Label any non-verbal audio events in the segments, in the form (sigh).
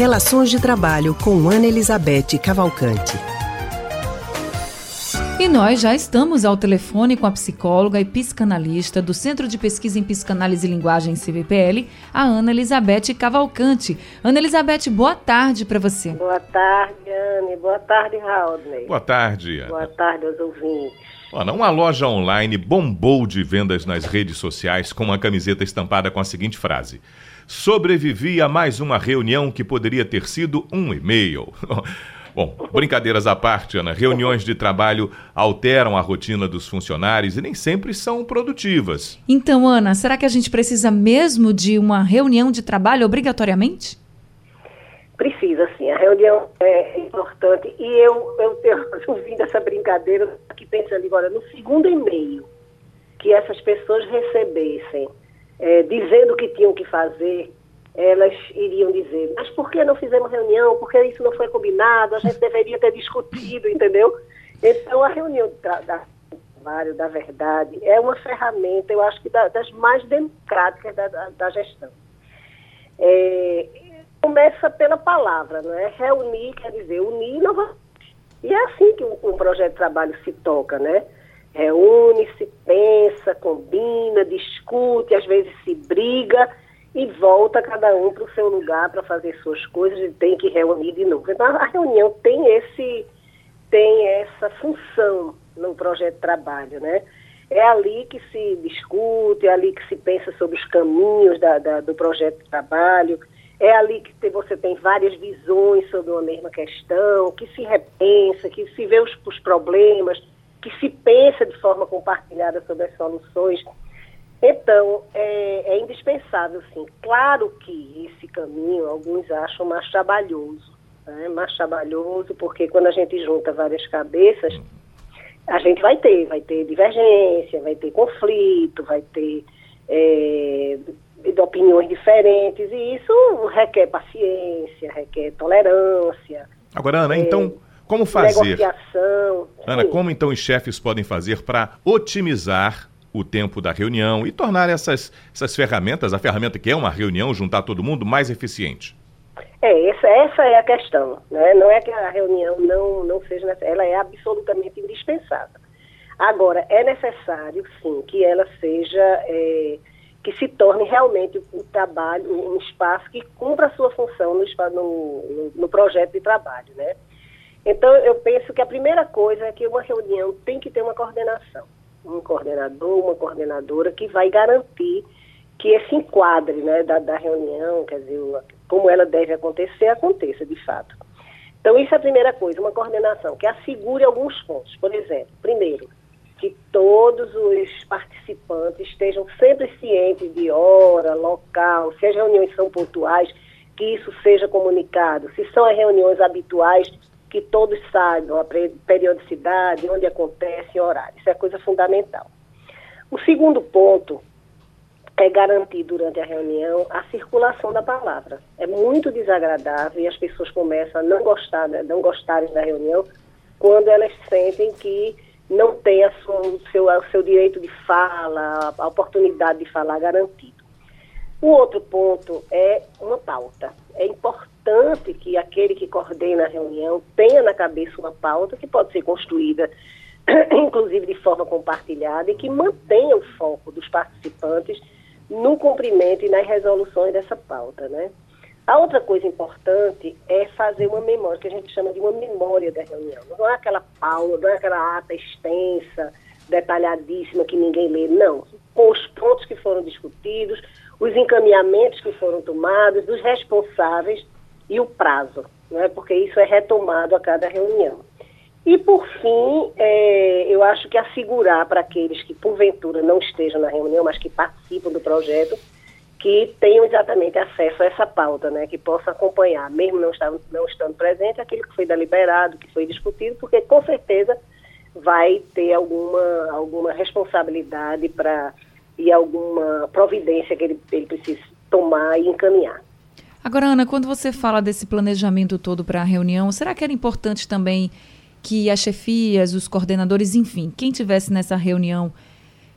Relações de Trabalho com Ana Elizabeth Cavalcante. E nós já estamos ao telefone com a psicóloga e psicanalista do Centro de Pesquisa em Psicanálise e Linguagem CVPL, a Ana Elizabeth Cavalcante. Ana Elizabeth, boa tarde para você. Boa tarde, Anne. Boa tarde, Raul. Boa tarde, Ana. Boa tarde aos ouvintes. Ana, uma loja online bombou de vendas nas redes sociais com uma camiseta estampada com a seguinte frase: Sobrevivi a mais uma reunião que poderia ter sido um e-mail. (laughs) Bom, brincadeiras à parte, Ana, reuniões de trabalho alteram a rotina dos funcionários e nem sempre são produtivas. Então, Ana, será que a gente precisa mesmo de uma reunião de trabalho obrigatoriamente? Precisa, sim. A reunião é importante. E eu, eu tenho (laughs) ouvindo essa brincadeira, aqui pensando agora, no segundo e-mail que essas pessoas recebessem, é, dizendo o que tinham que fazer, elas iriam dizer, mas por que não fizemos reunião? Por que isso não foi combinado? A gente (laughs) deveria ter discutido, entendeu? Então, a reunião da trabalho, da verdade, é uma ferramenta, eu acho que das mais democráticas da, da, da gestão. É, começa pela palavra, não é? Reunir quer dizer unir novamente. E é assim que um, um projeto de trabalho se toca, né? Reúne, combina, discute, às vezes se briga, e volta cada um para o seu lugar para fazer suas coisas e tem que reunir de novo. Então a reunião tem esse tem essa função no projeto de trabalho, né? É ali que se discute, é ali que se pensa sobre os caminhos da, da, do projeto de trabalho, é ali que você tem várias visões sobre uma mesma questão, que se repensa, que se vê os, os problemas, que se pensa de forma compartilhada sobre as soluções. Então, é, é, indispensável, sim. Claro que esse caminho alguns acham mais trabalhoso, né? mais trabalhoso, porque quando a gente junta várias cabeças, a gente vai ter, vai ter divergência, vai ter conflito, vai ter é, de opiniões diferentes, e isso requer paciência, requer tolerância. Agora, Ana, é, então, como fazer? Negociação. Ana, sim. como então os chefes podem fazer para otimizar o tempo da reunião e tornar essas, essas ferramentas, a ferramenta que é uma reunião, juntar todo mundo, mais eficiente? É, essa, essa é a questão. Né? Não é que a reunião não, não seja ela é absolutamente indispensável. Agora, é necessário, sim, que ela seja, é, que se torne realmente o, trabalho, um espaço que cumpra a sua função no, no, no projeto de trabalho, né? Então, eu penso que a primeira coisa é que uma reunião tem que ter uma coordenação um coordenador, uma coordenadora que vai garantir que esse enquadre né, da, da reunião, quer dizer, como ela deve acontecer, aconteça de fato. Então, isso é a primeira coisa, uma coordenação que assegure alguns pontos. Por exemplo, primeiro, que todos os participantes estejam sempre cientes de hora, local, se as reuniões são pontuais, que isso seja comunicado. Se são as reuniões habituais, que todos saibam a periodicidade, onde acontece, horário. Isso é coisa fundamental. O segundo ponto é garantir durante a reunião a circulação da palavra. É muito desagradável e as pessoas começam a não gostar, né, não gostarem da reunião quando elas sentem que não tem a sua, o, seu, o seu direito de fala, a oportunidade de falar garantido. O outro ponto é uma pauta. É importante que aquele que coordena a reunião tenha na cabeça uma pauta que pode ser construída, (clears throat) inclusive de forma compartilhada, e que mantenha o foco dos participantes no cumprimento e nas resoluções dessa pauta, né? A outra coisa importante é fazer uma memória, que a gente chama de uma memória da reunião. Não é aquela pauta, não é aquela ata extensa, detalhadíssima que ninguém lê, não. Com os pontos que foram discutidos, os encaminhamentos que foram tomados, dos responsáveis e o prazo, né? porque isso é retomado a cada reunião. E, por fim, é, eu acho que assegurar para aqueles que, porventura, não estejam na reunião, mas que participam do projeto, que tenham exatamente acesso a essa pauta, né? que possa acompanhar, mesmo não estando, não estando presente, aquilo que foi deliberado, que foi discutido, porque, com certeza, vai ter alguma, alguma responsabilidade para e alguma providência que ele, ele precisa tomar e encaminhar. Agora, Ana, quando você fala desse planejamento todo para a reunião, será que era importante também que as chefias, os coordenadores, enfim, quem tivesse nessa reunião,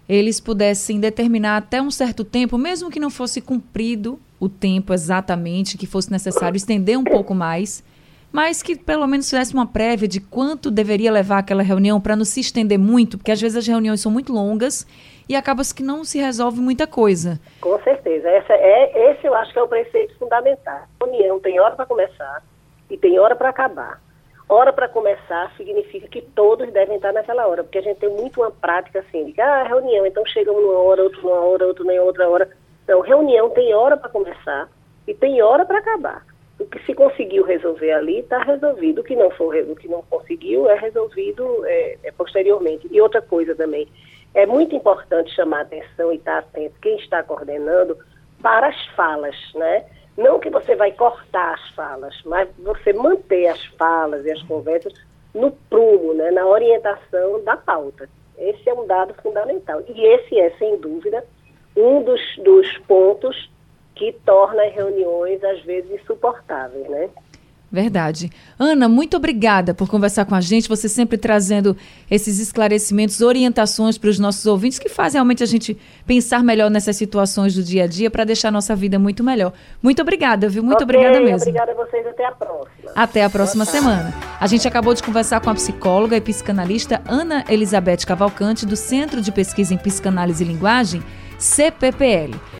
eles pudessem determinar até um certo tempo, mesmo que não fosse cumprido o tempo exatamente que fosse necessário estender um pouco mais, mas que pelo menos fizesse uma prévia de quanto deveria levar aquela reunião para não se estender muito, porque às vezes as reuniões são muito longas e acaba que não se resolve muita coisa. Com certeza. Essa é, esse eu acho que é o preceito fundamental. A reunião tem hora para começar e tem hora para acabar. Hora para começar significa que todos devem estar naquela hora, porque a gente tem muito uma prática assim, de ah, reunião, então chega uma hora, outro numa hora, outro em outra hora. Então, reunião tem hora para começar e tem hora para acabar. O que se conseguiu resolver ali está resolvido. O que não for, o que não conseguiu é resolvido é, é posteriormente. E outra coisa também, é muito importante chamar atenção e estar atento quem está coordenando para as falas, né? Não que você vai cortar as falas, mas você manter as falas e as conversas no prumo, né, na orientação da pauta. Esse é um dado fundamental. E esse é, sem dúvida, um dos, dos pontos que torna as reuniões, às vezes, insuportáveis, né? Verdade. Ana, muito obrigada por conversar com a gente, você sempre trazendo esses esclarecimentos, orientações para os nossos ouvintes, que fazem realmente a gente pensar melhor nessas situações do dia a dia para deixar a nossa vida muito melhor. Muito obrigada, viu? Muito okay, obrigada mesmo. Obrigada a vocês, até a próxima. Até a próxima semana. A gente acabou de conversar com a psicóloga e psicanalista Ana Elizabeth Cavalcante, do Centro de Pesquisa em Psicanálise e Linguagem, CPPL.